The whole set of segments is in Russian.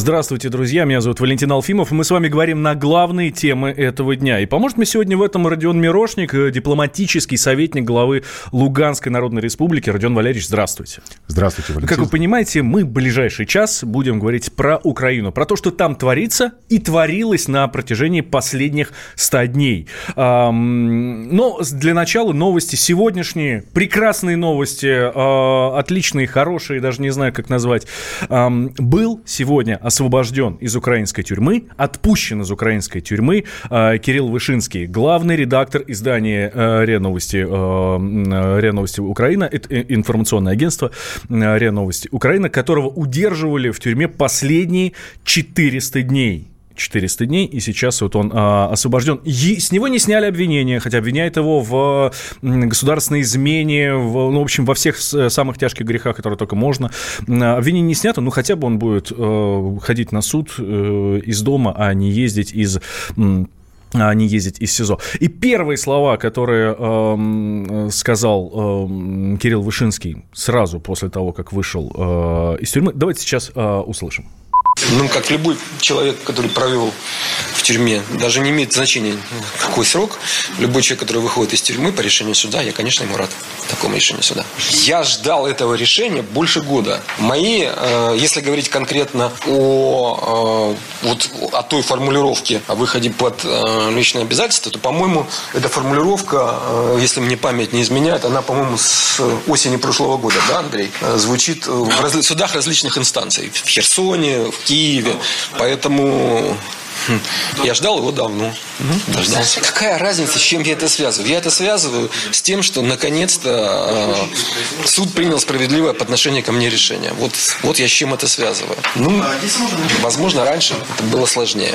Здравствуйте, друзья. Меня зовут Валентин Алфимов. Мы с вами говорим на главные темы этого дня. И поможет мне сегодня в этом Родион Мирошник, э, дипломатический советник главы Луганской Народной Республики. Родион Валерьевич, здравствуйте. Здравствуйте, Валентин. Как вы понимаете, мы в ближайший час будем говорить про Украину, про то, что там творится и творилось на протяжении последних 100 дней. Но для начала новости сегодняшние, прекрасные новости, а, отличные, хорошие, даже не знаю, как назвать. Был сегодня освобожден из украинской тюрьмы, отпущен из украинской тюрьмы э, Кирилл Вышинский, главный редактор издания э, РИА Новости, э, РИА Новости Украина, информационное агентство РИА Новости Украина, которого удерживали в тюрьме последние 400 дней. 400 дней, и сейчас вот он а, освобожден. И с него не сняли обвинения, хотя обвиняют его в государственной измене, в, ну, в общем, во всех самых тяжких грехах, которые только можно. Обвинение не снято, ну, хотя бы он будет э, ходить на суд э, из дома, а не ездить из а не ездить из СИЗО. И первые слова, которые э, сказал э, Кирилл Вышинский сразу после того, как вышел э, из тюрьмы, давайте сейчас э, услышим. Ну, как любой человек, который провел тюрьме, даже не имеет значения, какой срок. Любой человек, который выходит из тюрьмы по решению суда, я, конечно, ему рад такому решению суда. Я ждал этого решения больше года. Мои, э, если говорить конкретно о, э, вот, о той формулировке о выходе под э, личное обязательство, то, по-моему, эта формулировка, если мне память не изменяет, она, по-моему, с осени прошлого года, да, Андрей, звучит в судах различных инстанций. В Херсоне, в Киеве. Поэтому я ждал его давно. Дождался. Какая разница, с чем я это связываю? Я это связываю с тем, что наконец-то э, суд принял справедливое по отношению ко мне решение. Вот, вот я с чем это связываю. Ну, возможно, раньше это было сложнее.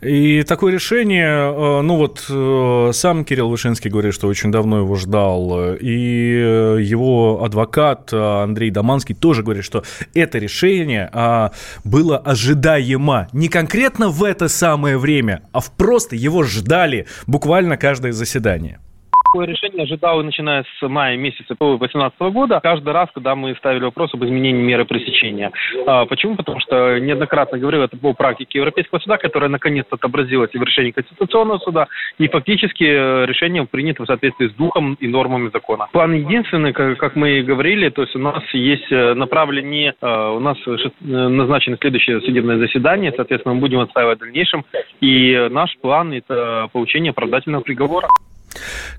И такое решение, э, ну вот э, сам Кирилл Вышинский говорит, что очень давно его ждал, и его адвокат Андрей Даманский тоже говорит, что это решение а, было ожидаемо. Не конкретно в это самое время, а просто его ждали буквально каждое заседание такое решение ожидал, начиная с мая месяца 2018 года, каждый раз, когда мы ставили вопрос об изменении меры пресечения. А, почему? Потому что неоднократно говорил, это по практике Европейского суда, которая наконец-то отобразилась в решении Конституционного суда, и фактически э, решение принято в соответствии с духом и нормами закона. План единственный, как, как мы и говорили, то есть у нас есть э, направление, э, у нас назначено следующее судебное заседание, соответственно, мы будем отстаивать в дальнейшем, и наш план – это получение оправдательного приговора.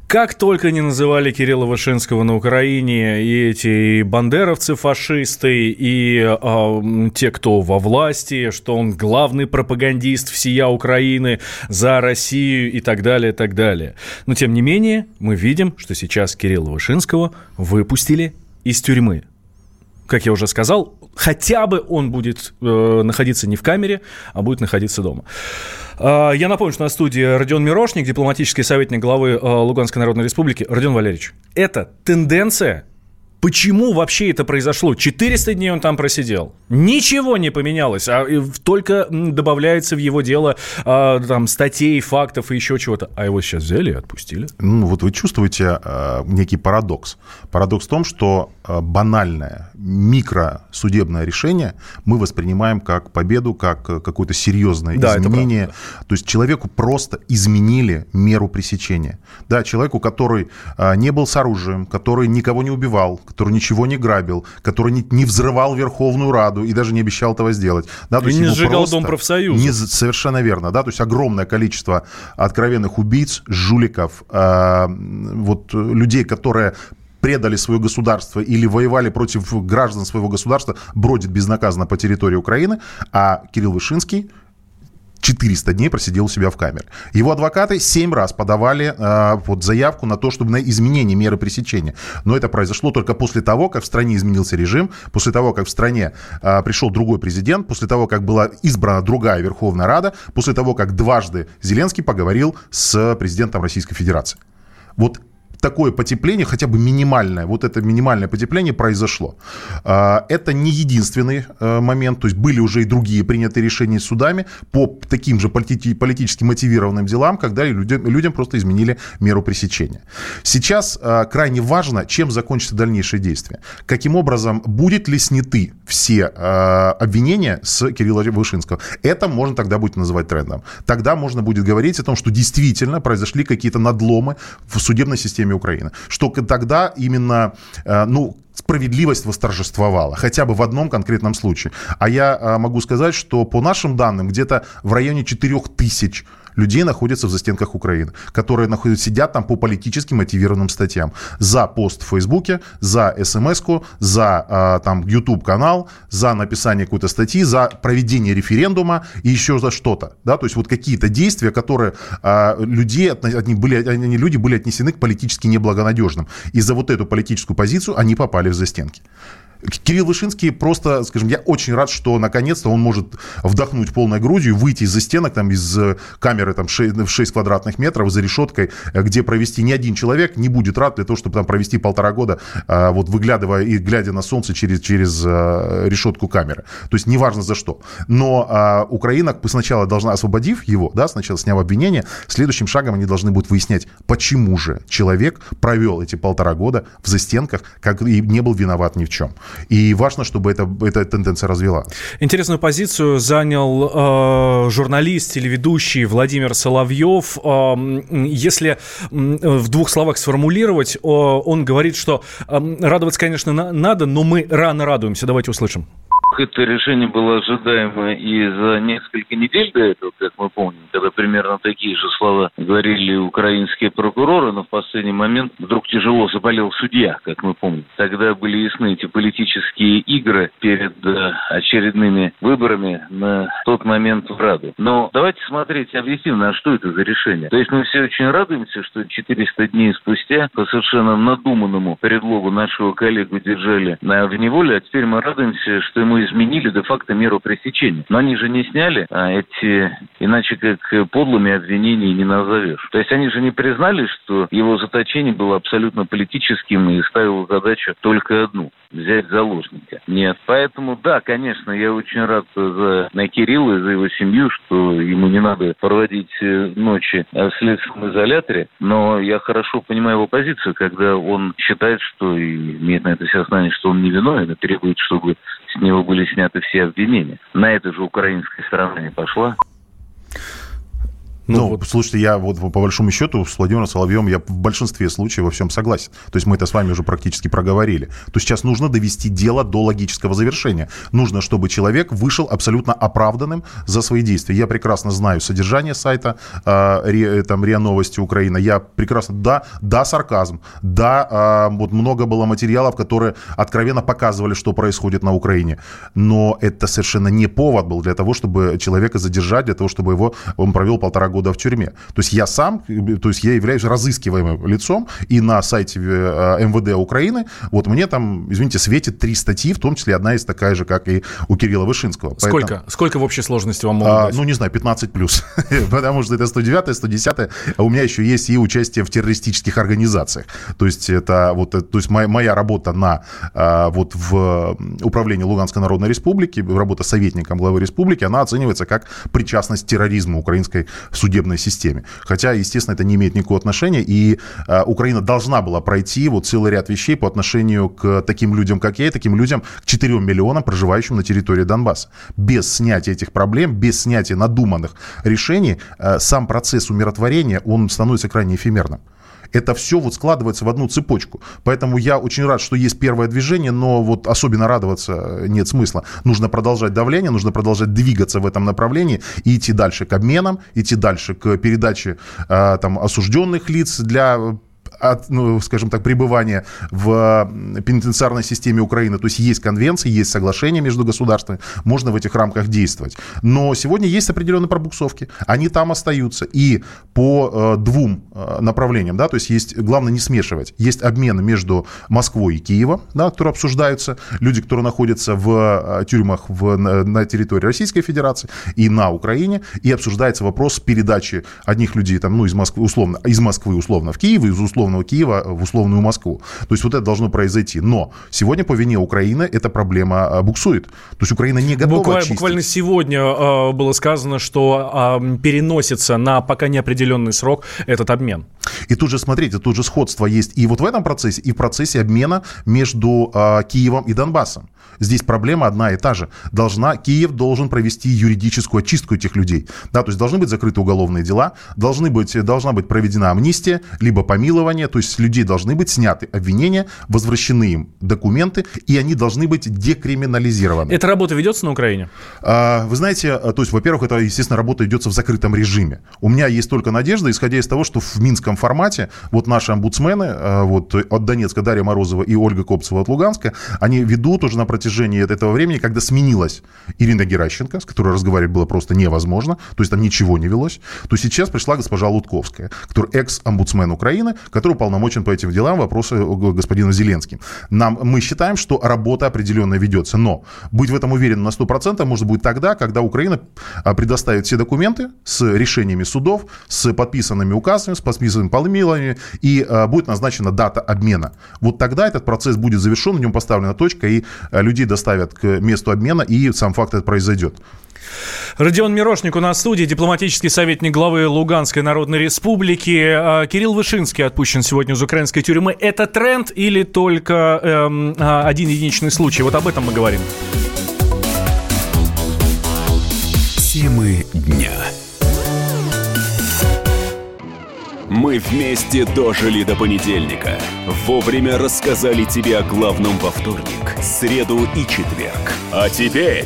Как только не называли Кирилла Вышинского на Украине и эти бандеровцы фашисты, и э, те, кто во власти, что он главный пропагандист всея Украины за Россию и так далее, и так далее. Но тем не менее, мы видим, что сейчас Кирилла Вышинского выпустили из тюрьмы. Как я уже сказал, хотя бы он будет э, находиться не в камере, а будет находиться дома. Э, я напомню, что на студии Родион Мирошник, дипломатический советник главы э, Луганской Народной Республики. Родион Валерьевич, это тенденция Почему вообще это произошло? 400 дней он там просидел. Ничего не поменялось, а только добавляется в его дело а, там статей, фактов и еще чего-то. А его сейчас взяли и отпустили. Ну, вот вы чувствуете а, некий парадокс. Парадокс в том, что а, банальное микросудебное решение мы воспринимаем как победу, как какое-то серьезное да, изменение. То есть человеку просто изменили меру пресечения. Да, человеку, который а, не был с оружием, который никого не убивал, который ничего не грабил, который не, не взрывал Верховную Раду и даже не обещал этого сделать. Да, то и не сжигал Дом профсоюза. Не, совершенно верно, да, то есть огромное количество откровенных убийц, жуликов, э, вот людей, которые предали свое государство или воевали против граждан своего государства, бродит безнаказанно по территории Украины, а Кирилл Вышинский 400 дней просидел у себя в камере. Его адвокаты 7 раз подавали э, вот, заявку на то, чтобы на изменение меры пресечения. Но это произошло только после того, как в стране изменился режим, после того, как в стране э, пришел другой президент, после того, как была избрана другая Верховная Рада, после того, как дважды Зеленский поговорил с президентом Российской Федерации. Вот такое потепление, хотя бы минимальное, вот это минимальное потепление произошло. А, это не единственный э, момент, то есть были уже и другие принятые решения судами по таким же политически мотивированным делам, когда людям, людям просто изменили меру пресечения. Сейчас э, крайне важно, чем закончится дальнейшее действие. Каким образом, будет ли сняты все э, обвинения с Кирилла Вышинского. Это можно тогда будет называть трендом. Тогда можно будет говорить о том, что действительно произошли какие-то надломы в судебной системе Украины. Что тогда именно, э, ну, справедливость восторжествовала, хотя бы в одном конкретном случае. А я э, могу сказать, что по нашим данным где-то в районе 4000 тысяч людей находятся в застенках Украины, которые находятся, сидят там по политически мотивированным статьям. За пост в Фейсбуке, за смс-ку, за а, там YouTube-канал, за написание какой-то статьи, за проведение референдума и еще за что-то. Да? То есть вот какие-то действия, которые а, людей, они, были, они, люди были отнесены к политически неблагонадежным. И за вот эту политическую позицию они попали в застенки. Кирилл Вышинский просто, скажем, я очень рад, что наконец-то он может вдохнуть полной грудью, выйти из-за стенок, там, из э, камеры там, 6, в 6 квадратных метров за решеткой, э, где провести ни один человек не будет рад для того, чтобы там провести полтора года, э, вот выглядывая и глядя на солнце через, через решетку камеры. То есть неважно за что. Но Украина сначала должна, освободив его, да, сначала сняв обвинение, следующим шагом они должны будут выяснять, почему же человек провел эти полтора года в застенках, как и не был виноват ни в чем. И важно, чтобы это, эта тенденция развила. Интересную позицию занял э, журналист, телеведущий Владимир Соловьев. Э, если в двух словах сформулировать, э, он говорит, что э, радоваться, конечно, на, надо, но мы рано радуемся. Давайте услышим это решение было ожидаемо и за несколько недель до этого, как мы помним, когда примерно такие же слова говорили украинские прокуроры, но в последний момент вдруг тяжело заболел судья, как мы помним. Тогда были ясны эти политические игры перед э, очередными выборами на тот момент в Раду. Но давайте смотреть объективно, а что это за решение. То есть мы все очень радуемся, что 400 дней спустя по совершенно надуманному предлогу нашего коллегу держали в неволе, а теперь мы радуемся, что ему изменили де-факто меру пресечения. Но они же не сняли а эти, иначе как подлыми обвинений не назовешь. То есть они же не признали, что его заточение было абсолютно политическим и ставило задачу только одну – взять заложника. Нет. Поэтому, да, конечно, я очень рад за на Кирилла и за его семью, что ему не надо проводить э, ночи в следственном изоляторе, но я хорошо понимаю его позицию, когда он считает, что и имеет на это все основание, что он не виновен и требует, чтобы с него были сняты все обвинения. На это же украинская сторона не пошла. Ну, ну вот. слушайте, я вот по большому счету с Владимиром Соловьем я в большинстве случаев во всем согласен. То есть мы это с вами уже практически проговорили. То сейчас нужно довести дело до логического завершения. Нужно, чтобы человек вышел абсолютно оправданным за свои действия. Я прекрасно знаю содержание сайта э, ре, там, РИА Новости Украина. Я прекрасно, да, да, сарказм, да, э, вот много было материалов, которые откровенно показывали, что происходит на Украине. Но это совершенно не повод был для того, чтобы человека задержать, для того, чтобы его он провел полтора года года в тюрьме. То есть я сам, то есть я являюсь разыскиваемым лицом, и на сайте э, МВД Украины, вот мне там, извините, светит три статьи, в том числе одна из такая же, как и у Кирилла Вышинского. Сколько? Поэтому, Сколько в общей сложности вам могут а, дать? Ну, не знаю, 15 плюс. Потому что это 109 110 а у меня еще есть и участие в террористических организациях. То есть это вот, то есть моя, моя работа на а, вот в управлении Луганской Народной Республики, работа советником главы республики, она оценивается как причастность к терроризму украинской судебной системе. Хотя, естественно, это не имеет никакого отношения, и э, Украина должна была пройти вот целый ряд вещей по отношению к таким людям, как я, и таким людям, к 4 миллионам, проживающим на территории Донбасса. Без снятия этих проблем, без снятия надуманных решений, э, сам процесс умиротворения, он становится крайне эфемерным это все вот складывается в одну цепочку. Поэтому я очень рад, что есть первое движение, но вот особенно радоваться нет смысла. Нужно продолжать давление, нужно продолжать двигаться в этом направлении и идти дальше к обменам, идти дальше к передаче э, там, осужденных лиц для от, ну, скажем так, пребывания в пенитенциарной системе Украины. То есть есть конвенции, есть соглашения между государствами, можно в этих рамках действовать. Но сегодня есть определенные пробуксовки, они там остаются. И по э, двум э, направлениям, да, то есть есть, главное не смешивать. Есть обмен между Москвой и Киевом, да, которые обсуждаются, люди, которые находятся в э, тюрьмах в, на, на территории Российской Федерации и на Украине, и обсуждается вопрос передачи одних людей там, ну, из Москвы, условно, из Москвы условно в Киев, из условно оккупированного Киева в условную Москву. То есть вот это должно произойти. Но сегодня по вине Украины эта проблема а, буксует. То есть Украина не готова буквально, очистить. буквально сегодня э, было сказано, что э, переносится на пока неопределенный срок этот обмен. И тут же, смотрите, тут же сходство есть и вот в этом процессе, и в процессе обмена между э, Киевом и Донбассом. Здесь проблема одна и та же. Должна, Киев должен провести юридическую очистку этих людей. Да, то есть должны быть закрыты уголовные дела, должны быть, должна быть проведена амнистия, либо помилование, то есть с людей должны быть сняты обвинения, возвращены им документы, и они должны быть декриминализированы. Эта работа ведется на Украине? А, вы знаете, а, то есть, во-первых, это, естественно, работа идется в закрытом режиме. У меня есть только надежда, исходя из того, что в минском формате вот наши омбудсмены, а, вот от Донецка Дарья Морозова и Ольга Копцева от Луганска, они ведут уже на протяжении этого времени, когда сменилась Ирина Геращенко, с которой разговаривать было просто невозможно, то есть там ничего не велось, то сейчас пришла госпожа Лутковская, которая экс-омбудсмен Украины, который уполномочен по этим делам вопросы господина Зеленским. Нам, мы считаем, что работа определенно ведется, но быть в этом уверенным на 100% может быть тогда, когда Украина а, предоставит все документы с решениями судов, с подписанными указами, с подписанными помилованиями, и а, будет назначена дата обмена. Вот тогда этот процесс будет завершен, в нем поставлена точка, и а, людей доставят к месту обмена, и сам факт это произойдет. Родион Мирошник у нас в студии, дипломатический советник главы Луганской Народной Республики. Кирилл Вышинский отпущен сегодня из украинской тюрьмы. Это тренд или только эм, один единичный случай? Вот об этом мы говорим. Темы дня. Мы вместе дожили до понедельника. Вовремя рассказали тебе о главном во вторник, среду и четверг. А теперь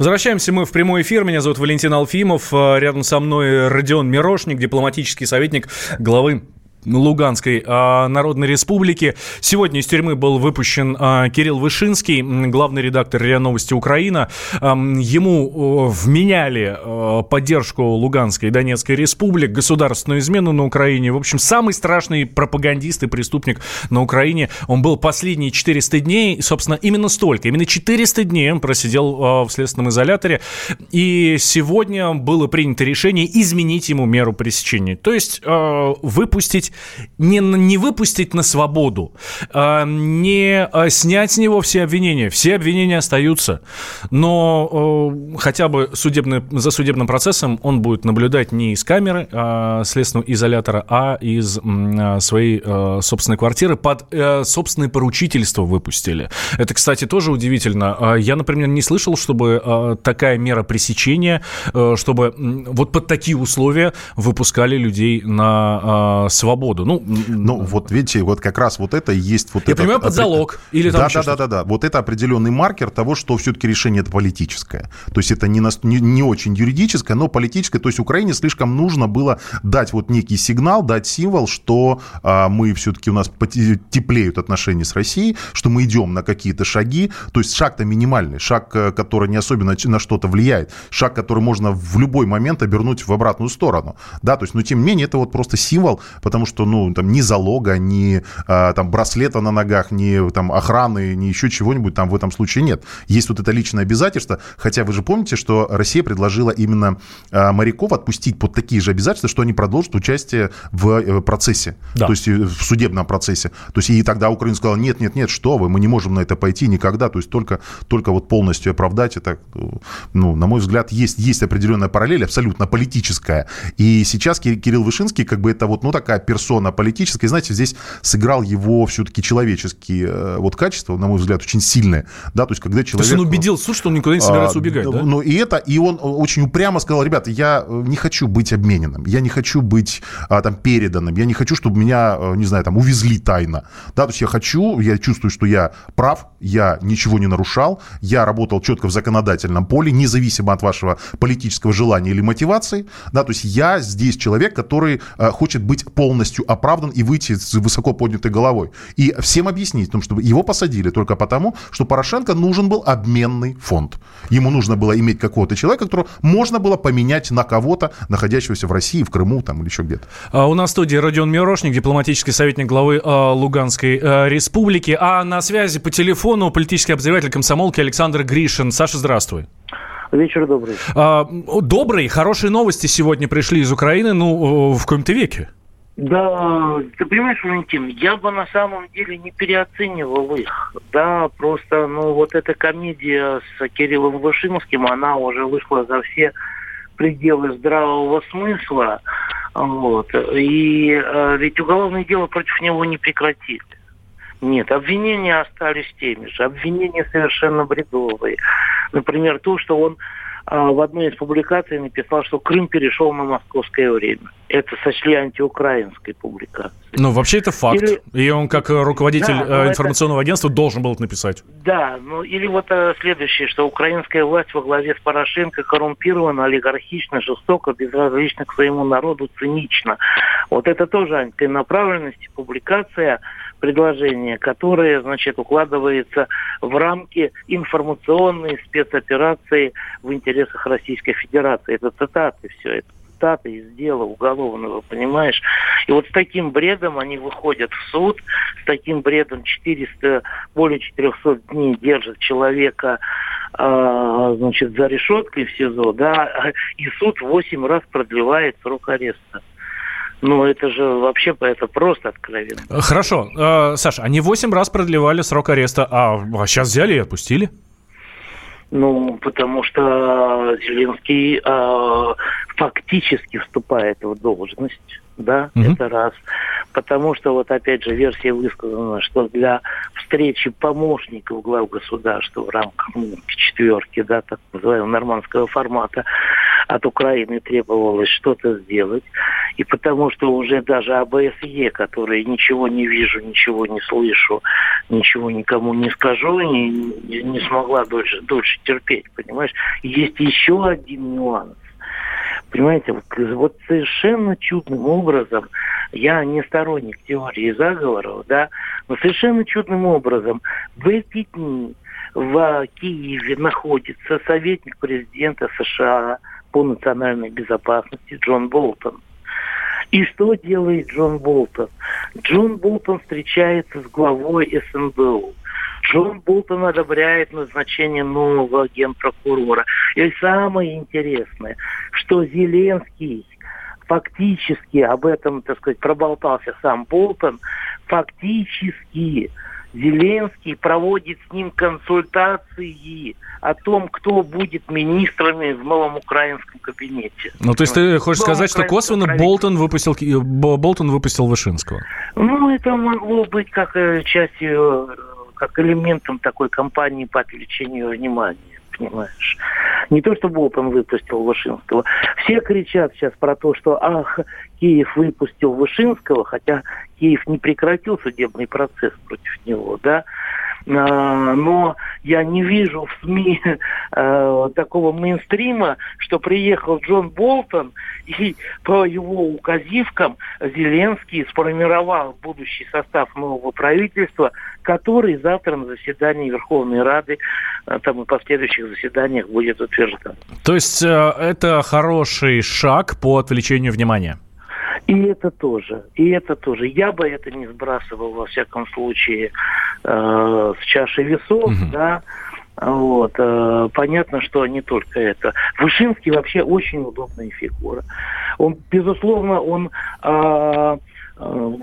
Возвращаемся мы в прямой эфир. Меня зовут Валентин Алфимов. Рядом со мной Родион Мирошник, дипломатический советник главы Луганской а, Народной Республики. Сегодня из тюрьмы был выпущен а, Кирилл Вышинский, главный редактор РИА Новости Украина. А, ему вменяли поддержку Луганской и Донецкой Республик, государственную измену на Украине. В общем, самый страшный пропагандист и преступник на Украине. Он был последние 400 дней, собственно, именно столько, именно 400 дней он просидел в следственном изоляторе. И сегодня было принято решение изменить ему меру пресечения. То есть выпустить не, не выпустить на свободу, а, не а, снять с него все обвинения. Все обвинения остаются, но хотя бы судебный, за судебным процессом он будет наблюдать не из камеры а, следственного изолятора, а из своей собственной квартиры под э, собственное поручительство выпустили. Это, кстати, тоже удивительно. Я, например, не слышал, чтобы такая мера пресечения, э, чтобы вот под такие условия выпускали людей на свободу свободу. Ну, ну, вот видите, вот как раз вот это и есть вот Я это... понимаю, под залог. Или там да, да, да, да, да. Вот это определенный маркер того, что все-таки решение это политическое. То есть это не, не, не очень юридическое, но политическое. То есть Украине слишком нужно было дать вот некий сигнал, дать символ, что а, мы все-таки у нас теплеют отношения с Россией, что мы идем на какие-то шаги. То есть шаг-то минимальный, шаг, э, который не особенно на что-то влияет, шаг, который можно в любой момент обернуть в обратную сторону. Да, то есть, но тем не менее, это вот просто символ, потому что, ну, там, ни залога, ни а, там браслета на ногах, ни там охраны, ни еще чего-нибудь там в этом случае нет. Есть вот это личное обязательство, хотя вы же помните, что Россия предложила именно а, моряков отпустить под такие же обязательства, что они продолжат участие в э, процессе, да. то есть в судебном процессе. То есть и тогда Украина сказала, нет, нет, нет, что вы, мы не можем на это пойти никогда, то есть только, только вот полностью оправдать это, ну, на мой взгляд, есть, есть определенная параллель, абсолютно политическая. И сейчас Кирилл Вышинский, как бы это вот, ну, такая персона, персона политическая. Знаете, здесь сыграл его все-таки человеческие э, вот качества, на мой взгляд, очень сильные. Да, то есть, когда человек... То есть он убедил суд, что он никуда не собирается а, убегать, да? Ну, и это, и он очень упрямо сказал, ребята, я не хочу быть обмененным, я не хочу быть а, там переданным, я не хочу, чтобы меня, э, не знаю, там, увезли тайно. Да, то есть я хочу, я чувствую, что я прав, я ничего не нарушал, я работал четко в законодательном поле, независимо от вашего политического желания или мотивации. Да, то есть я здесь человек, который э, хочет быть полностью оправдан и выйти с высоко поднятой головой. И всем объяснить, потому что его посадили только потому, что Порошенко нужен был обменный фонд. Ему нужно было иметь какого-то человека, которого можно было поменять на кого-то, находящегося в России, в Крыму там, или еще где-то. А у нас в студии Родион Мирошник, дипломатический советник главы э, Луганской э, республики. А на связи по телефону политический обозреватель комсомолки Александр Гришин. Саша, здравствуй. Вечер добрый. А, добрый. Хорошие новости сегодня пришли из Украины, ну, в коем-то веке. Да, ты понимаешь, Валентин, я бы на самом деле не переоценивал их. Да, просто, ну, вот эта комедия с Кириллом Вышинским, она уже вышла за все пределы здравого смысла. Вот. И э, ведь уголовное дело против него не прекратили. Нет, обвинения остались теми же. Обвинения совершенно бредовые. Например, то, что он в одной из публикаций написал, что Крым перешел на московское время. Это сочли антиукраинской публикацией. Ну, вообще это факт. Или... И он, как руководитель да, э, информационного это... агентства, должен был это написать. Да, ну или вот а, следующее, что украинская власть во главе с Порошенко коррумпирована, олигархично, жестоко, безразлично к своему народу, цинично. Вот это тоже антинаправленность, публикация предложение, которое, значит, укладывается в рамки информационной спецоперации в интересах Российской Федерации. Это цитаты все, это цитаты из дела уголовного, понимаешь? И вот с таким бредом они выходят в суд, с таким бредом 400, более 400 дней держат человека э, значит, за решеткой в СИЗО, да, и суд 8 раз продлевает срок ареста. Ну, это же вообще это просто откровенно. Хорошо. Э, Саша, они 8 раз продлевали срок ареста, а, а сейчас взяли и отпустили? Ну, потому что Зеленский э, фактически вступает в должность, да, угу. это раз. Потому что вот опять же версия высказана, что для встречи помощников глав государства в рамках ну, четверки, да, так называемого нормандского формата, от Украины требовалось что-то сделать. И потому что уже даже АБСЕ, который ничего не вижу, ничего не слышу, ничего никому не скажу, не, не смогла дольше, дольше терпеть, понимаешь? Есть еще один нюанс. Понимаете, вот, вот совершенно чудным образом, я не сторонник теории заговоров, да, но совершенно чудным образом в эти дни в Киеве находится советник президента США по национальной безопасности Джон Болтон. И что делает Джон Болтон? Джон Болтон встречается с главой СНБУ. Джон Болтон одобряет назначение нового генпрокурора. И самое интересное, что Зеленский фактически об этом, так сказать, проболтался сам Болтон, фактически Зеленский проводит с ним консультации о том, кто будет министрами в новом украинском кабинете. Ну, то есть ты хочешь сказать, что косвенно Болтон выпустил, Болтон выпустил Вышинского? Ну, это могло быть как э, частью, э, как элементом такой кампании по отвлечению внимания понимаешь. Не то, что Болтон выпустил Вышинского. Все кричат сейчас про то, что ах, Киев выпустил Вышинского, хотя Киев не прекратил судебный процесс против него, да. А, но я не вижу в СМИ э, такого мейнстрима, что приехал Джон Болтон и по его указивкам Зеленский сформировал будущий состав нового правительства, который завтра на заседании Верховной Рады э, там и последующих заседаниях будет утвержден. То есть э, это хороший шаг по отвлечению внимания? И это тоже, и это тоже. Я бы это не сбрасывал, во всяком случае, э, с чаши весов, угу. да. Вот. Э, понятно, что не только это. Вышинский вообще очень удобная фигура. Он, безусловно, он э, э,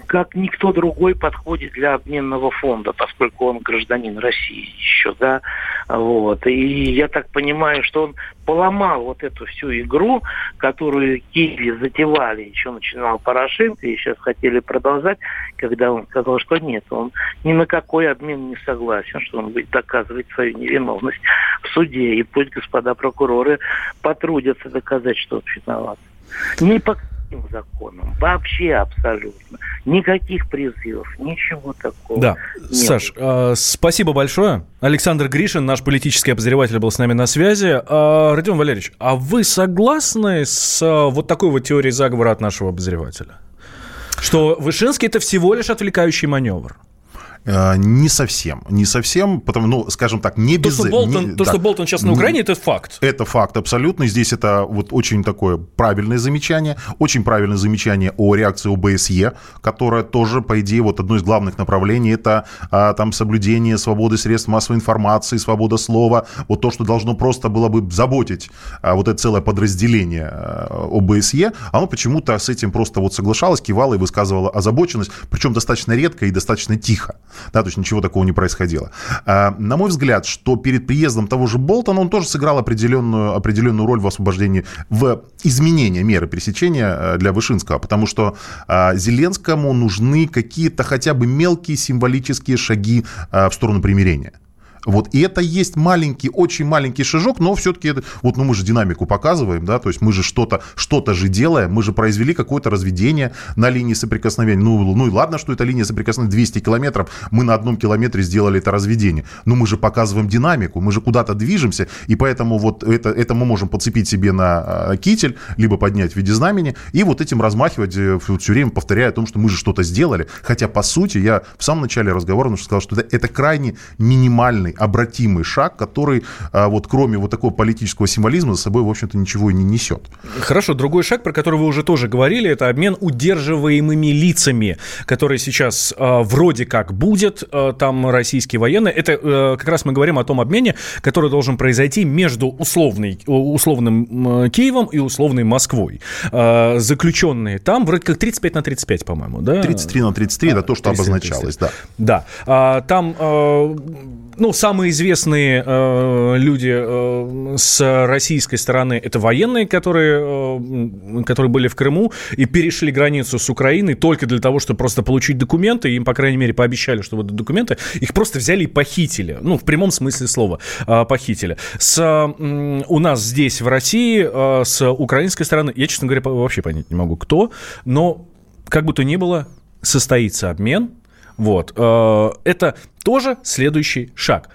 как никто другой подходит для обменного фонда, поскольку он гражданин России еще, да, вот. И я так понимаю, что он поломал вот эту всю игру, которую Киеве затевали, еще начинал Порошенко, и сейчас хотели продолжать, когда он сказал, что нет, он ни на какой обмен не согласен, что он будет доказывать свою невиновность в суде, и пусть господа прокуроры потрудятся доказать, что он виноват. Не по никаким законом. Вообще абсолютно. Никаких призывов, ничего такого. Да. Нет. Саш, э, спасибо большое. Александр Гришин, наш политический обозреватель, был с нами на связи. Э, Родион Валерьевич, а вы согласны с э, вот такой вот теорией заговора от нашего обозревателя? Что Вышинский это всего лишь отвлекающий маневр? Э, не совсем, не совсем, потому, ну, скажем так, не то, без... Что Болтон, не, то, да, что Болтон сейчас на Украине, это факт. Это факт, абсолютно. Здесь это вот очень такое правильное замечание, очень правильное замечание о реакции ОБСЕ, которая тоже, по идее, вот одно из главных направлений, это а, там соблюдение свободы средств массовой информации, свобода слова, вот то, что должно просто было бы заботить а, вот это целое подразделение а, ОБСЕ, оно почему-то с этим просто вот соглашалось, кивало и высказывало озабоченность, причем достаточно редко и достаточно тихо да, то есть ничего такого не происходило. А, на мой взгляд, что перед приездом того же Болтона он тоже сыграл определенную, определенную роль в освобождении, в изменении меры пресечения э, для Вышинского, потому что а, Зеленскому нужны какие-то хотя бы мелкие символические шаги а, в сторону примирения. Вот, и это есть маленький, очень маленький шажок, но все-таки вот, ну, мы же динамику показываем, да, то есть мы же что-то, что-то же делаем, мы же произвели какое-то разведение на линии соприкосновения. Ну, ну и ладно, что это линия соприкосновения 200 километров, мы на одном километре сделали это разведение, но мы же показываем динамику, мы же куда-то движемся, и поэтому вот это, это мы можем подцепить себе на а, китель, либо поднять в виде знамени, и вот этим размахивать, э, все время повторяя о том, что мы же что-то сделали, хотя, по сути, я в самом начале разговора сказал, что это, это крайне минимальный обратимый шаг, который а, вот кроме вот такого политического символизма за собой, в общем-то, ничего и не несет. Хорошо, другой шаг, про который вы уже тоже говорили, это обмен удерживаемыми лицами, который сейчас э, вроде как будет, э, там российские военные. Это э, как раз мы говорим о том обмене, который должен произойти между условной, условным Киевом и условной Москвой. Заключенные там вроде как 35 на 35, по-моему, да? 33 на 33, а, это то, что 33, обозначалось, 33. да. Да. А, там, ну, самые известные э, люди э, с российской стороны это военные, которые, э, которые были в Крыму и перешли границу с Украиной только для того, чтобы просто получить документы. Им, по крайней мере, пообещали, что вот документы. Их просто взяли и похитили. Ну, в прямом смысле слова э, похитили. С, э, у нас здесь, в России, э, с украинской стороны, я, честно говоря, вообще понять не могу, кто, но как бы то ни было, состоится обмен. Вот. Э, это тоже следующий шаг.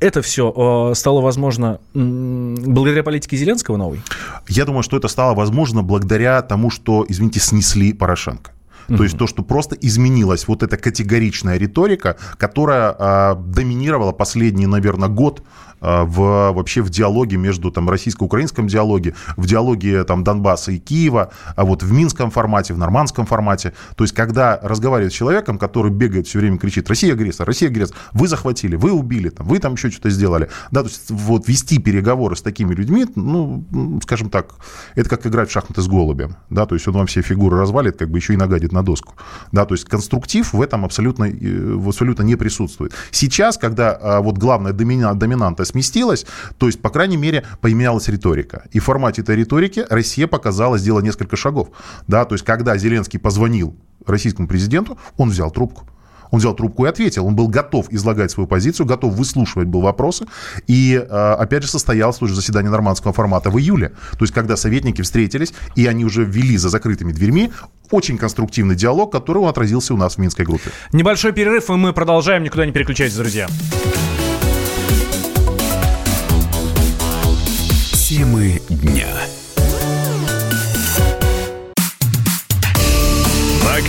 Это все э, стало возможно благодаря политике Зеленского новой? Я думаю, что это стало возможно благодаря тому, что, извините, снесли Порошенко. Mm-hmm. То есть то, что просто изменилась вот эта категоричная риторика, которая э, доминировала последний, наверное, год а, в, вообще в диалоге между там российско-украинском диалоге, в диалоге там Донбасса и Киева, а вот в минском формате, в нормандском формате. То есть, когда разговаривает с человеком, который бегает все время, кричит, Россия агрессор, Россия агрессор, вы захватили, вы убили, там, вы там еще что-то сделали. Да, то есть, вот вести переговоры с такими людьми, ну, скажем так, это как играть в шахматы с голубем. Да, то есть, он вам все фигуры развалит, как бы еще и нагадит на доску. Да, то есть, конструктив в этом абсолютно, э, абсолютно не присутствует. Сейчас, когда а, вот главная доминанта сместилась, то есть, по крайней мере, поменялась риторика. И в формате этой риторики Россия показала, сделала несколько шагов. Да, то есть, когда Зеленский позвонил российскому президенту, он взял трубку. Он взял трубку и ответил. Он был готов излагать свою позицию, готов выслушивать был вопросы. И, э, опять же, состоялось уже заседание нормандского формата в июле. То есть, когда советники встретились, и они уже ввели за закрытыми дверьми очень конструктивный диалог, который отразился у нас в Минской группе. Небольшой перерыв, и мы продолжаем. Никуда не переключайтесь, друзья.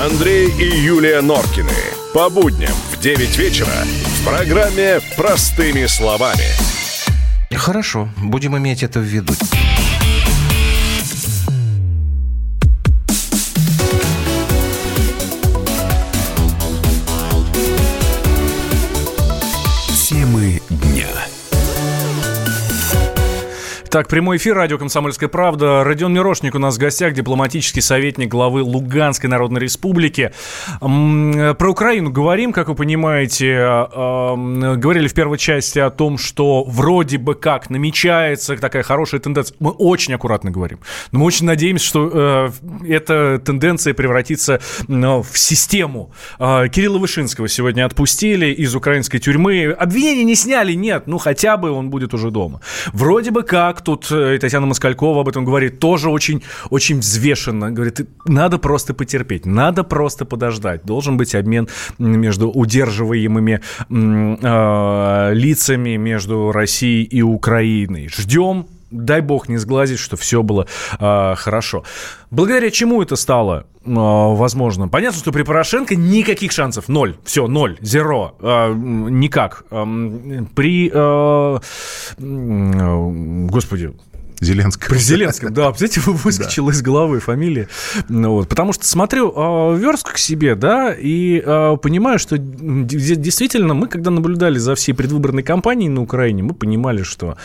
Андрей и Юлия Норкины. По будням в 9 вечера В программе «Простыми словами». Хорошо, будем иметь это в виду. Так, прямой эфир, радио «Комсомольская правда». Родион Мирошник у нас в гостях, дипломатический советник главы Луганской Народной Республики. Про Украину говорим, как вы понимаете. Говорили в первой части о том, что вроде бы как намечается такая хорошая тенденция. Мы очень аккуратно говорим. Но мы очень надеемся, что э, эта тенденция превратится в систему. А, Кирилла Вышинского сегодня отпустили из украинской тюрьмы. Обвинения не сняли, нет. Ну, хотя бы он будет уже дома. Вроде бы как тут э, Татьяна Москалькова об этом говорит, тоже очень, очень взвешенно. Говорит, надо просто потерпеть, надо просто подождать. Должен быть обмен между удерживаемыми э, лицами между Россией и Украиной. Ждем, дай бог не сглазить, что все было э, хорошо. Благодаря чему это стало э, возможно? Понятно, что при Порошенко никаких шансов. Ноль. Все, ноль. Зеро. Э, никак. Э, при... Э, господи, Зеленского. При Зеленском, да. Представляете, выскочила из головы фамилия. Ну, вот. Потому что смотрю э, верстку к себе, да, и э, понимаю, что действительно мы, когда наблюдали за всей предвыборной кампанией на Украине, мы понимали, что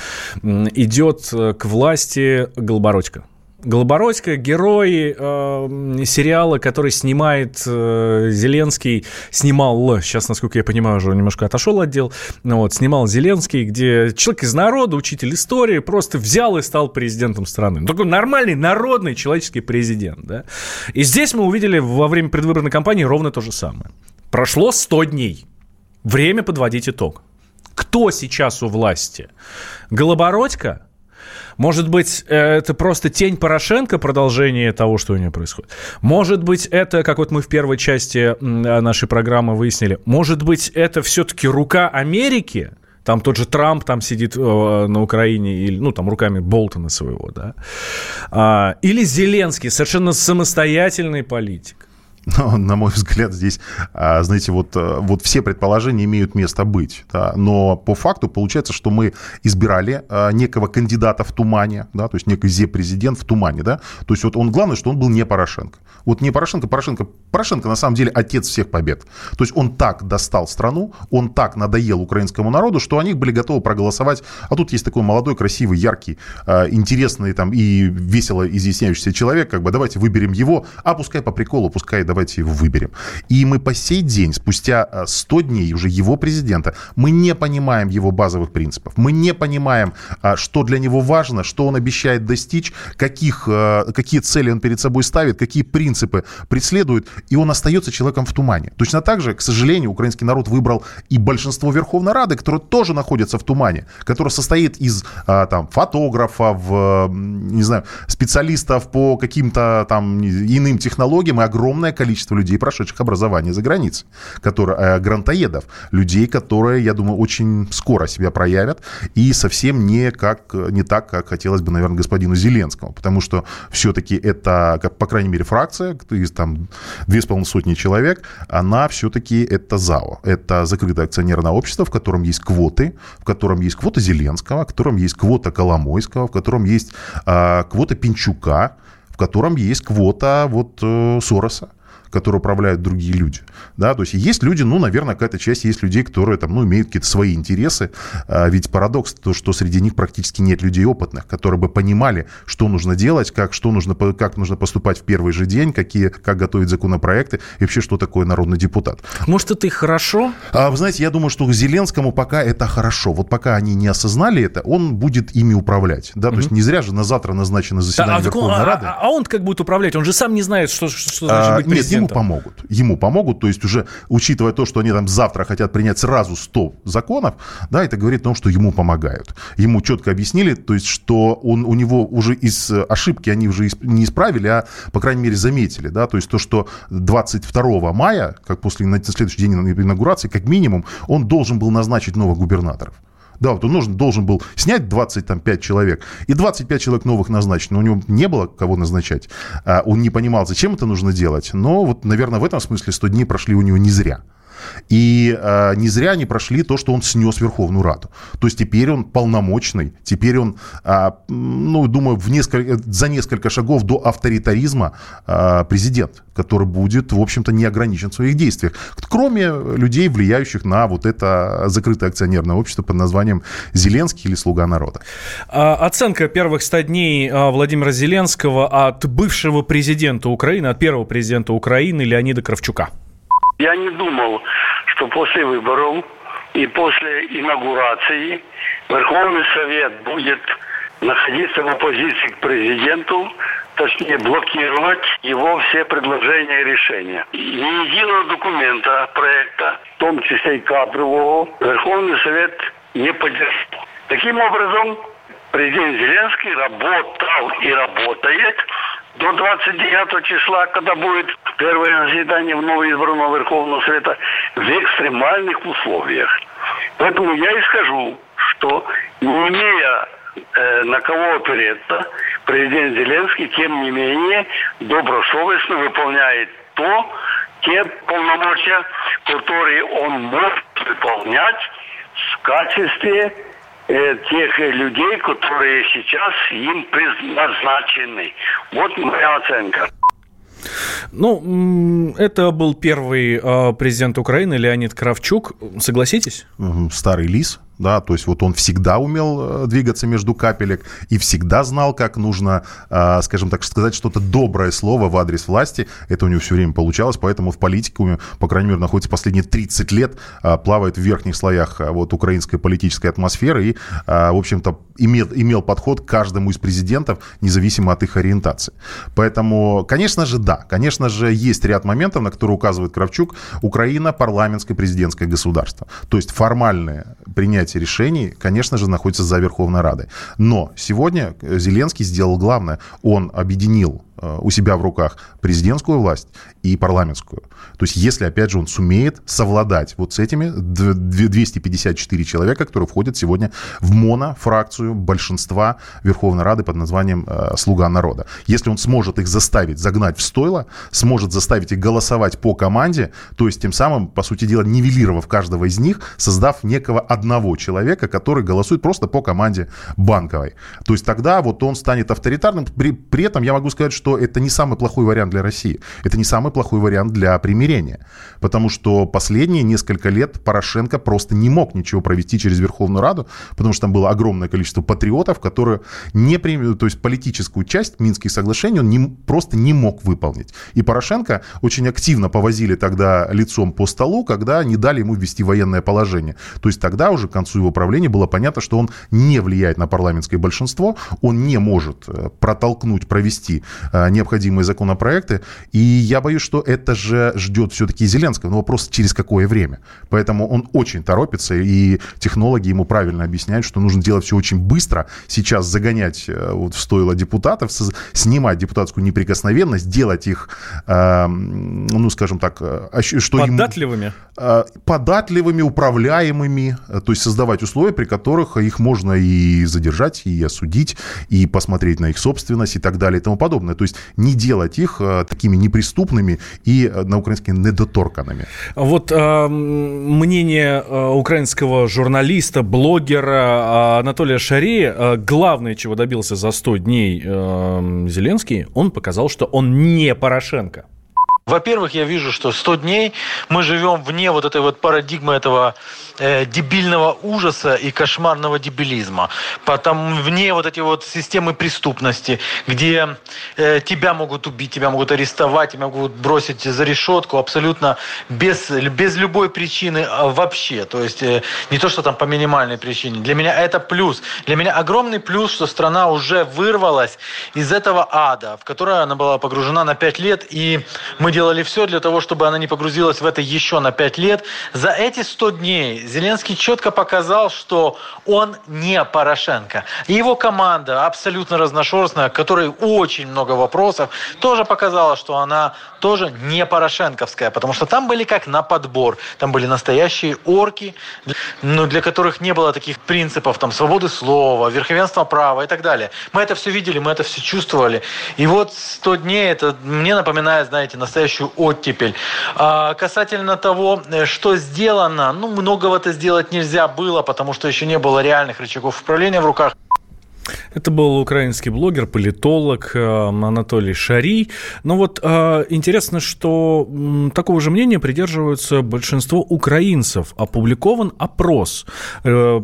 идет э, к власти Голобородько. Голобородько, герой э, сериала, который снимает э, Зеленский, снимал, сейчас, насколько я понимаю, уже немножко отошел отдел, ну, вот, снимал Зеленский, где человек из народа, учитель истории, просто взял и стал президентом страны. Ну, такой нормальный, народный, человеческий президент, да. И здесь мы увидели во время предвыборной кампании ровно то же самое. Прошло 100 дней. Время подводить итог. Кто сейчас у власти? Голобородько – может быть, э, это просто тень Порошенко, продолжение того, что у него происходит. Может быть, это, как вот мы в первой части э, нашей программы выяснили, может быть, это все-таки рука Америки, там тот же Трамп там сидит э, на Украине, или, ну, там руками Болтона своего, да. А, или Зеленский, совершенно самостоятельный политик. Но, на мой взгляд, здесь, а, знаете, вот, э, вот все предположения имеют место быть. Да? Но по факту получается, что мы избирали а, некого кандидата в тумане, да, то есть некий зе-президент в тумане. Да? То есть вот он, главное, что он был не Порошенко. Вот не Порошенко, Порошенко, Порошенко на самом деле отец всех побед. То есть он так достал страну, он так надоел украинскому народу, что они были готовы проголосовать. А тут есть такой молодой, красивый, яркий, а, интересный там и весело изъясняющийся человек, как бы давайте выберем его, а пускай по приколу, пускай давайте его выберем. И мы по сей день, спустя 100 а, дней уже его президента, мы не понимаем его базовых принципов. Мы не понимаем, а, что для него важно, что он обещает достичь, каких, а, какие цели он перед собой ставит, какие принципы преследует, и он остается человеком в тумане. Точно так же, к сожалению, украинский народ выбрал и большинство Верховной Рады, которые тоже находятся в тумане, которое состоит из там, фотографов, не знаю, специалистов по каким-то там иным технологиям и огромное количество количество людей, прошедших образование за границей, которые, э, грантоедов, людей, которые, я думаю, очень скоро себя проявят и совсем не, как, не так, как хотелось бы, наверное, господину Зеленскому, потому что все-таки это, как, по крайней мере, фракция, из там две с половиной сотни человек, она все-таки это ЗАО, это закрытое акционерное общество, в котором есть квоты, в котором есть квота Зеленского, в котором есть квота Коломойского, в котором есть э, квота Пинчука, в котором есть квота вот э, Сороса которой управляют другие люди. Да? То есть есть люди, ну, наверное, какая-то часть есть людей, которые там, ну, имеют какие-то свои интересы. А ведь парадокс то, что среди них практически нет людей опытных, которые бы понимали, что нужно делать, как, что нужно, как нужно поступать в первый же день, какие, как готовить законопроекты и вообще, что такое народный депутат. Может, это и хорошо? А, вы знаете, я думаю, что Зеленскому пока это хорошо. Вот пока они не осознали это, он будет ими управлять. Да? Mm-hmm. То есть не зря же на завтра назначено заседание да, а Верховной он, Рады. А, а он как будет управлять? Он же сам не знает, что, что значит а, быть президентом. Нет, ему помогут. Ему помогут, то есть уже учитывая то, что они там завтра хотят принять сразу 100 законов, да, это говорит о том, что ему помогают. Ему четко объяснили, то есть, что он, у него уже из ошибки они уже не исправили, а, по крайней мере, заметили, да, то есть то, что 22 мая, как после на следующий день инаугурации, как минимум, он должен был назначить новых губернаторов. Да, вот он нужен, должен был снять 25 человек, и 25 человек новых назначить. Но у него не было кого назначать. А он не понимал, зачем это нужно делать. Но вот, наверное, в этом смысле 100 дней прошли у него не зря. И э, не зря они прошли то, что он снес Верховную Раду. То есть теперь он полномочный, теперь он, э, ну, думаю, в несколько, за несколько шагов до авторитаризма э, президент, который будет, в общем-то, не ограничен в своих действиях. Кроме людей, влияющих на вот это закрытое акционерное общество под названием Зеленский или Слуга народа. А, оценка первых 100 дней Владимира Зеленского от бывшего президента Украины, от первого президента Украины Леонида Кравчука. Я не думал, что после выборов и после инаугурации Верховный Совет будет находиться в оппозиции к президенту, точнее блокировать его все предложения и решения. Ни единого документа, проекта, в том числе и кадрового, Верховный Совет не поддержал. Таким образом, президент Зеленский работал и работает до 29 числа, когда будет первое заседание в новоизбранного Верховного Совета в экстремальных условиях. Поэтому я и скажу, что не имея э, на кого опереться, президент Зеленский, тем не менее, добросовестно выполняет то, те полномочия, которые он может выполнять в качестве э, тех людей, которые сейчас им предназначены. Вот моя оценка. Ну, это был первый э, президент Украины Леонид Кравчук. Согласитесь? Старый лис да, то есть вот он всегда умел э, двигаться между капелек и всегда знал, как нужно, э, скажем так, сказать что-то доброе слово в адрес власти. Это у него все время получалось, поэтому в политике, по крайней мере, находится последние 30 лет, э, плавает в верхних слоях вот украинской политической атмосферы и, в общем-то, имел, имел подход к каждому из президентов, независимо от их ориентации. Поэтому, конечно же, да, конечно же, есть ряд моментов, на которые указывает Кравчук. Украина парламентское президентское государство. То есть формальное принятие принятие решений, конечно же, находится за Верховной Радой. Но сегодня Зеленский сделал главное. Он объединил Э, у себя в руках президентскую власть и парламентскую. То есть, если, опять же, он сумеет совладать вот с этими 254 человека, которые входят сегодня в монофракцию большинства Верховной Рады под названием э, «Слуга народа». Если он сможет их заставить загнать в стойло, сможет заставить их голосовать по команде, то есть, тем самым, по сути дела, нивелировав каждого из них, создав некого одного человека, который голосует просто по команде банковой. То есть, тогда вот он станет авторитарным. При, при этом я могу сказать, что это не самый плохой вариант для России. Это не самый плохой вариант для примирения. Потому что последние несколько лет Порошенко просто не мог ничего провести через Верховную Раду, потому что там было огромное количество патриотов, которые не приняли, то есть политическую часть Минских соглашений он не, просто не мог выполнить. И Порошенко очень активно повозили тогда лицом по столу, когда не дали ему ввести военное положение. То есть тогда уже к концу его правления было понятно, что он не влияет на парламентское большинство, он не может э, протолкнуть, провести Э, необходимые законопроекты. И я боюсь, что это же ждет все-таки Зеленского. Но вопрос, через какое время. Поэтому он очень торопится, и технологи ему правильно объясняют, что нужно делать все очень быстро. Сейчас загонять э, вот в стойло депутатов, снимать депутатскую неприкосновенность, делать их, э, ну, скажем так, что податливыми? Им, податливыми, управляемыми, то есть создавать условия, при которых их можно и задержать, и осудить, и посмотреть на их собственность и так далее и тому подобное. То есть не делать их э, такими неприступными и э, на украинском недоторканными. Вот э, мнение э, украинского журналиста, блогера Анатолия Шарея, э, главное, чего добился за 100 дней э, Зеленский, он показал, что он не Порошенко. Во-первых, я вижу, что 100 дней мы живем вне вот этой вот парадигмы этого э, дебильного ужаса и кошмарного дебилизма. Потом вне вот эти вот системы преступности, где э, тебя могут убить, тебя могут арестовать, тебя могут бросить за решетку абсолютно без, без любой причины а вообще. То есть э, не то, что там по минимальной причине. Для меня это плюс. Для меня огромный плюс, что страна уже вырвалась из этого ада, в которое она была погружена на 5 лет, и мы делали все для того, чтобы она не погрузилась в это еще на 5 лет. За эти 100 дней Зеленский четко показал, что он не Порошенко. И его команда абсолютно разношерстная, которой очень много вопросов, тоже показала, что она тоже не порошенковская, потому что там были как на подбор. Там были настоящие орки, но для которых не было таких принципов там свободы слова, верховенства права и так далее. Мы это все видели, мы это все чувствовали. И вот 100 дней это мне напоминает, знаете, настоящую оттепель. А касательно того, э, что сделано, ну, многого-то сделать нельзя было, потому что еще не было реальных рычагов управления в руках. Это был украинский блогер, политолог э, Анатолий Шарий. Но вот э, интересно, что такого же мнения придерживаются большинство украинцев. Опубликован опрос. Э,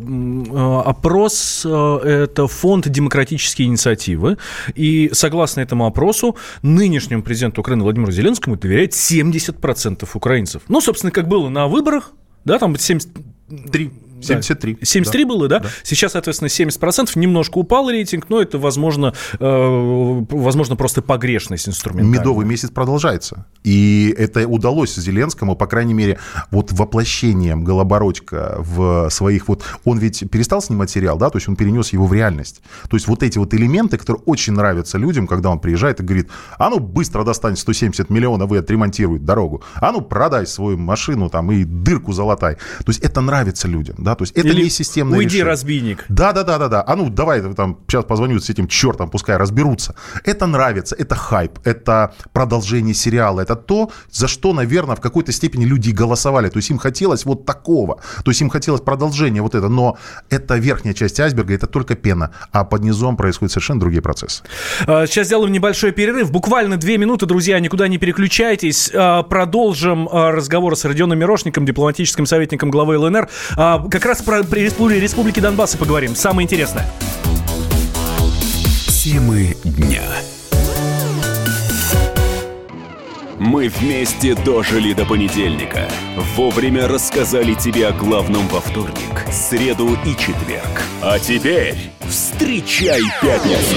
опрос – это фонд демократические инициативы. И согласно этому опросу, нынешнему президенту Украины Владимиру Зеленскому доверяет 70% украинцев. Ну, собственно, как было на выборах, да, там 73 73. 73 да. было, да? да? Сейчас, соответственно, 70%. Немножко упал рейтинг, но это, возможно, э, возможно просто погрешность инструмента. Медовый месяц продолжается. И это удалось Зеленскому, по крайней мере, вот воплощением Голобородько в своих... Вот он ведь перестал снимать сериал, да? То есть он перенес его в реальность. То есть вот эти вот элементы, которые очень нравятся людям, когда он приезжает и говорит, а ну быстро достань 170 миллионов и отремонтирует дорогу. А ну продай свою машину там и дырку залатай. То есть это нравится людям, да? То есть это Или не системное уйди, решение. разбийник. Да, да, да, да, да. А ну давай там сейчас позвоню с этим чертом, пускай разберутся. Это нравится, это хайп, это продолжение сериала, это то, за что, наверное, в какой-то степени люди голосовали. То есть им хотелось вот такого. То есть им хотелось продолжения вот это. Но это верхняя часть айсберга, это только пена. А под низом происходят совершенно другие процессы. А, сейчас сделаем небольшой перерыв. Буквально две минуты, друзья, никуда не переключайтесь. А, продолжим а, разговор с Родионом Мирошником, дипломатическим советником главы ЛНР. Как раз про республики Донбасса поговорим. Самое интересное. Темы дня. Мы вместе дожили до понедельника. Вовремя рассказали тебе о главном во вторник, среду и четверг. А теперь встречай пятницу.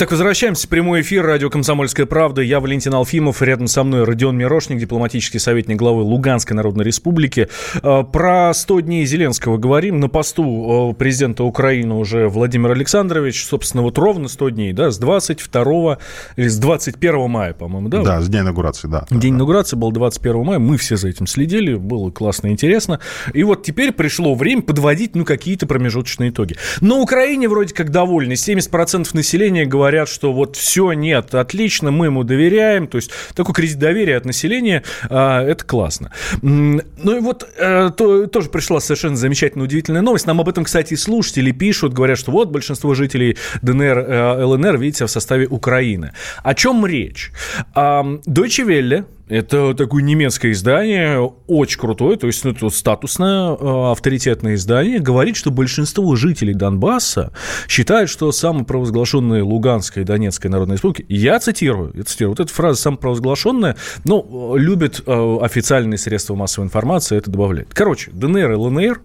Так, возвращаемся прямой эфир. Радио «Комсомольская правда». Я Валентин Алфимов. Рядом со мной Родион Мирошник, дипломатический советник главы Луганской Народной Республики. Э, про 100 дней Зеленского говорим. На посту э, президента Украины уже Владимир Александрович. Собственно, вот ровно 100 дней, да, с 22 или с 21 мая, по-моему, да? Да, с дня инаугурации, да. День инаугурации был 21 мая. Мы все за этим следили. Было классно и интересно. И вот теперь пришло время подводить, ну, какие-то промежуточные итоги. На Украине вроде как довольны. 70% населения говорят, говорят, что вот все, нет, отлично, мы ему доверяем. То есть такой кредит доверия от населения, а, это классно. Ну и вот а, то, тоже пришла совершенно замечательная, удивительная новость. Нам об этом, кстати, и слушатели пишут, говорят, что вот большинство жителей ДНР, а, ЛНР, видите, в составе Украины. О чем речь? Deutsche Welle, это такое немецкое издание, очень крутое, то есть ну, это статусное, э, авторитетное издание, говорит, что большинство жителей Донбасса считают, что самопровозглашенные Луганская и Донецкая Народная Республики, я цитирую, я цитирую, вот эта фраза самопровозглашенная, ну, любят э, официальные средства массовой информации это добавлять. Короче, ДНР и ЛНР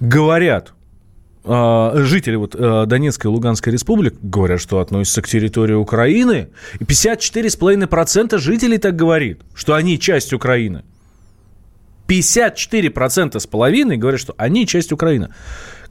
говорят, жители вот а, Донецкой и Луганской республик говорят, что относятся к территории Украины, и 54,5% жителей так говорит, что они часть Украины. 54% с половиной говорят, что они часть Украины.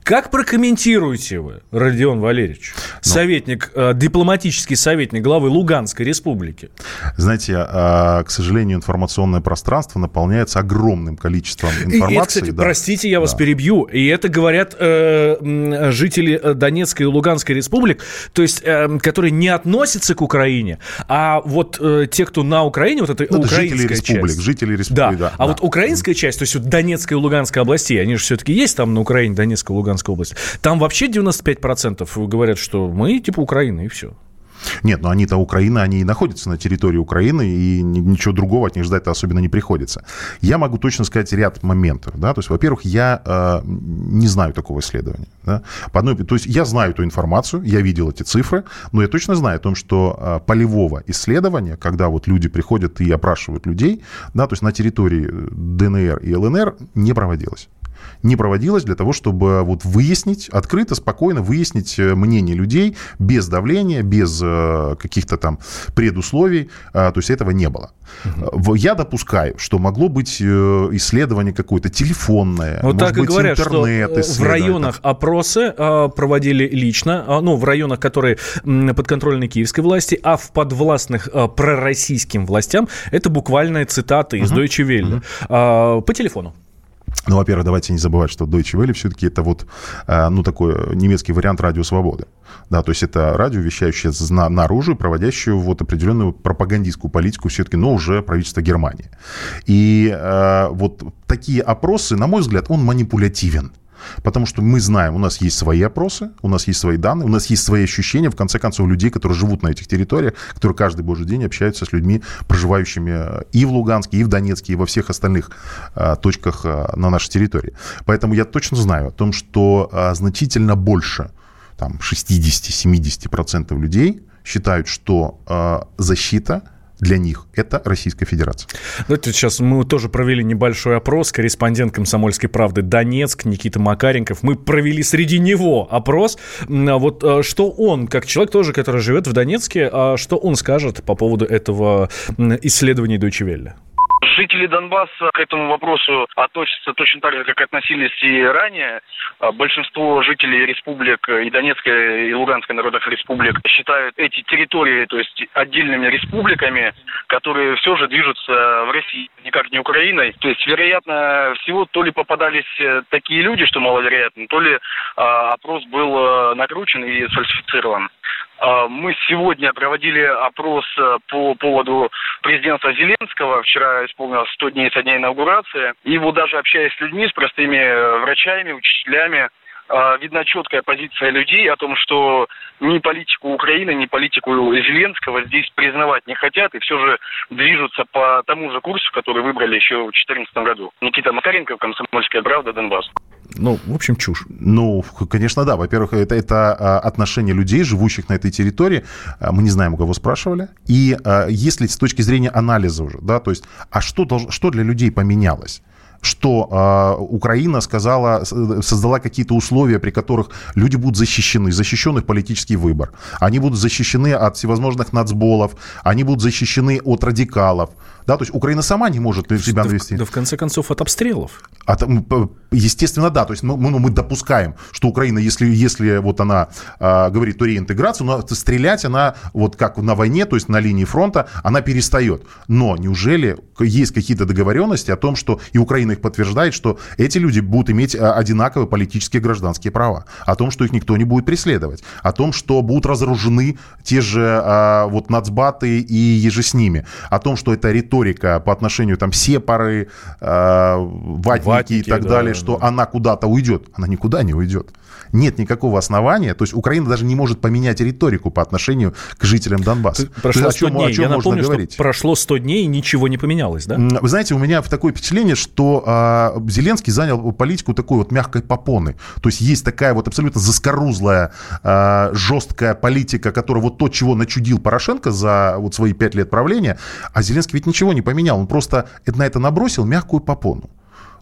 Как прокомментируете вы, Родион Валерьевич, ну, советник, э, дипломатический советник главы Луганской республики? Знаете, э, к сожалению, информационное пространство наполняется огромным количеством информации. И это, кстати, да. простите, я вас да. перебью, и это говорят э, жители Донецкой и Луганской республик, то есть, э, которые не относятся к Украине, а вот э, те, кто на Украине, вот это ну, украинская жители республик, часть. Жители республик, да. да. А да. вот украинская часть, то есть вот Донецкая и Луганская областей, они же все-таки есть там на Украине, Донецкая и Луганская Луганской области. Там вообще 95% говорят, что мы типа Украина, и все. Нет, но они-то Украина, они и находятся на территории Украины, и ничего другого от них ждать особенно не приходится. Я могу точно сказать ряд моментов. Да? То есть, во-первых, я э, не знаю такого исследования. Да? По одной, то есть я знаю эту информацию, я видел эти цифры, но я точно знаю о том, что э, полевого исследования, когда вот люди приходят и опрашивают людей, да, то есть на территории ДНР и ЛНР не проводилось. Не проводилось для того, чтобы вот выяснить, открыто, спокойно выяснить э, мнение людей без давления, без э, каких-то там предусловий. А, то есть этого не было. Угу. Я допускаю, что могло быть исследование какое-то телефонное, вот так и говорят, что в районах опросы проводили лично, ну, в районах, которые подконтрольны киевской власти, а в подвластных пророссийским властям это буквальная цитата из угу. Deutsche Welle. Угу. По телефону. Ну, во-первых, давайте не забывать, что Deutsche Welle все-таки это вот, э, ну, такой немецкий вариант радио свободы. Да, то есть это радио, вещающее на, наружу, проводящее вот определенную пропагандистскую политику все-таки, но уже правительство Германии. И э, вот такие опросы, на мой взгляд, он манипулятивен. Потому что мы знаем, у нас есть свои опросы, у нас есть свои данные, у нас есть свои ощущения, в конце концов, людей, которые живут на этих территориях, которые каждый божий день общаются с людьми, проживающими и в Луганске, и в Донецке, и во всех остальных а, точках а, на нашей территории. Поэтому я точно знаю о том, что значительно больше, там, 60-70% людей считают, что защита – для них это Российская Федерация. Давайте сейчас мы тоже провели небольшой опрос. Корреспондент «Комсомольской правды» Донецк Никита Макаренков. Мы провели среди него опрос. А вот э, что он, как человек тоже, который живет в Донецке, а что он скажет по поводу этого исследования Deutsche Welle? Жители Донбасса к этому вопросу относятся точно так же, как относились и ранее. А, большинство жителей республик и Донецкой, и Луганской народных республик считают эти территории, то есть отдельными республиками, которые все же движутся в России, никак не Украиной. То есть, вероятно, всего то ли попадались э, такие люди, что маловероятно, то ли а, опрос был э, накручен и сфальсифицирован. А, мы сегодня проводили опрос э, по поводу президента Зеленского. Вчера исполнилось 100 дней со дня инаугурации. И вот даже общаясь с людьми, с простыми э, врачами, учителями, а, видна четкая позиция людей о том, что ни политику Украины, ни политику Зеленского здесь признавать не хотят и все же движутся по тому же курсу, который выбрали еще в 2014 году. Никита Макаренко, Комсомольская правда, Донбасс. Ну, в общем, чушь. Ну, конечно, да. Во-первых, это, это а, отношение людей, живущих на этой территории. А, мы не знаем, у кого спрашивали. И если с точки зрения анализа уже, да, то есть, а что, что для людей поменялось? что э, Украина сказала, создала какие-то условия, при которых люди будут защищены, защищен их политический выбор. Они будут защищены от всевозможных нацболов, они будут защищены от радикалов. Да, то есть Украина сама не может себя да, навести. Да, в конце концов, от обстрелов. От, естественно, да. То есть мы, ну, мы допускаем, что Украина, если, если вот она э, говорит о реинтеграции, но стрелять она, вот как на войне, то есть на линии фронта, она перестает. Но неужели есть какие-то договоренности о том, что и Украина их подтверждает, что эти люди будут иметь а, одинаковые политические и гражданские права, о том, что их никто не будет преследовать, о том, что будут разоружены те же а, вот нацбаты и еже с ними, о том, что это риторика по отношению там сепары, а, ватники, ватники и так да, далее, да, что да. она куда-то уйдет. Она никуда не уйдет нет никакого основания, то есть Украина даже не может поменять риторику по отношению к жителям Донбасса. Прошло 100 дней. О чем Я напомню, говорить? что прошло 100 дней и ничего не поменялось, да? Вы знаете, у меня такое впечатление, что а, Зеленский занял политику такой вот мягкой попоны. То есть есть такая вот абсолютно заскорузлая, а, жесткая политика, которая вот то, чего начудил Порошенко за вот свои пять лет правления, а Зеленский ведь ничего не поменял, он просто на это набросил мягкую попону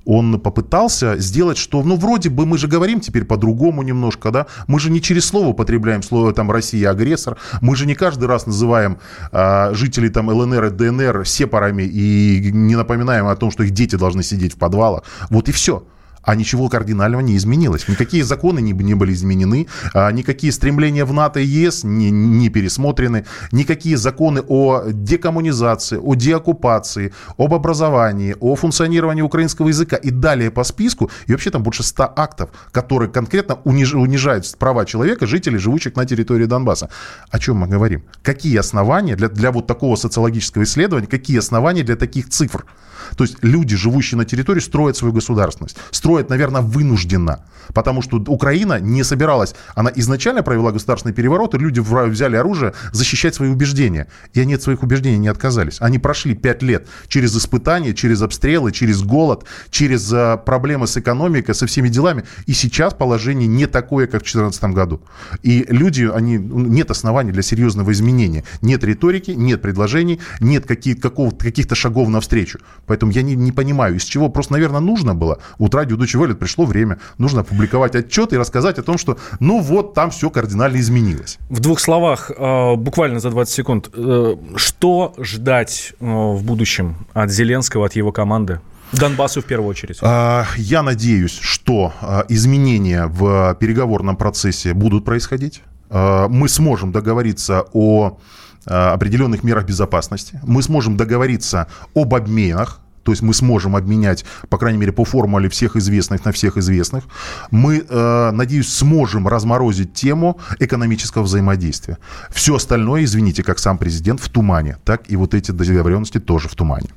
он попытался сделать, что, ну, вроде бы мы же говорим теперь по-другому немножко, да, мы же не через слово употребляем слово там Россия агрессор, мы же не каждый раз называем а, жителей там ЛНР и ДНР сепарами и не напоминаем о том, что их дети должны сидеть в подвалах. Вот и все а ничего кардинального не изменилось. Никакие законы не, не были изменены, а, никакие стремления в НАТО и ЕС не, не пересмотрены, никакие законы о декоммунизации, о деоккупации, об образовании, о функционировании украинского языка и далее по списку, и вообще там больше ста актов, которые конкретно униж, унижают права человека, жителей, живущих на территории Донбасса. О чем мы говорим? Какие основания для, для вот такого социологического исследования, какие основания для таких цифр? То есть люди, живущие на территории, строят свою государственность. Строят, наверное, вынужденно. Потому что Украина не собиралась. Она изначально провела государственный переворот, и люди взяли оружие защищать свои убеждения. И они от своих убеждений не отказались. Они прошли пять лет через испытания, через обстрелы, через голод, через э, проблемы с экономикой, со всеми делами. И сейчас положение не такое, как в 2014 году. И люди, они, нет оснований для серьезного изменения. Нет риторики, нет предложений, нет каких, каких-то шагов навстречу. Поэтому я не, не понимаю, из чего просто, наверное, нужно было. Радио Deutsche Welle пришло время, нужно опубликовать отчет и рассказать о том, что, ну вот, там все кардинально изменилось. В двух словах, э, буквально за 20 секунд, э, что ждать э, в будущем от Зеленского, от его команды? Донбассу в первую очередь. А, я надеюсь, что изменения в переговорном процессе будут происходить. Мы сможем договориться о определенных мерах безопасности. Мы сможем договориться об обменах то есть мы сможем обменять, по крайней мере, по формуле всех известных на всех известных. Мы, э, надеюсь, сможем разморозить тему экономического взаимодействия. Все остальное, извините, как сам президент, в тумане. Так и вот эти договоренности тоже в тумане.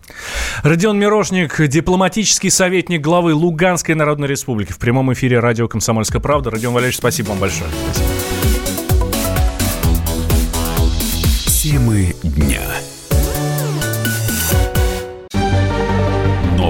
Родион Мирошник, дипломатический советник главы Луганской Народной Республики. В прямом эфире радио «Комсомольская правда». Родион Валерьевич, спасибо вам большое. Спасибо. Темы дня.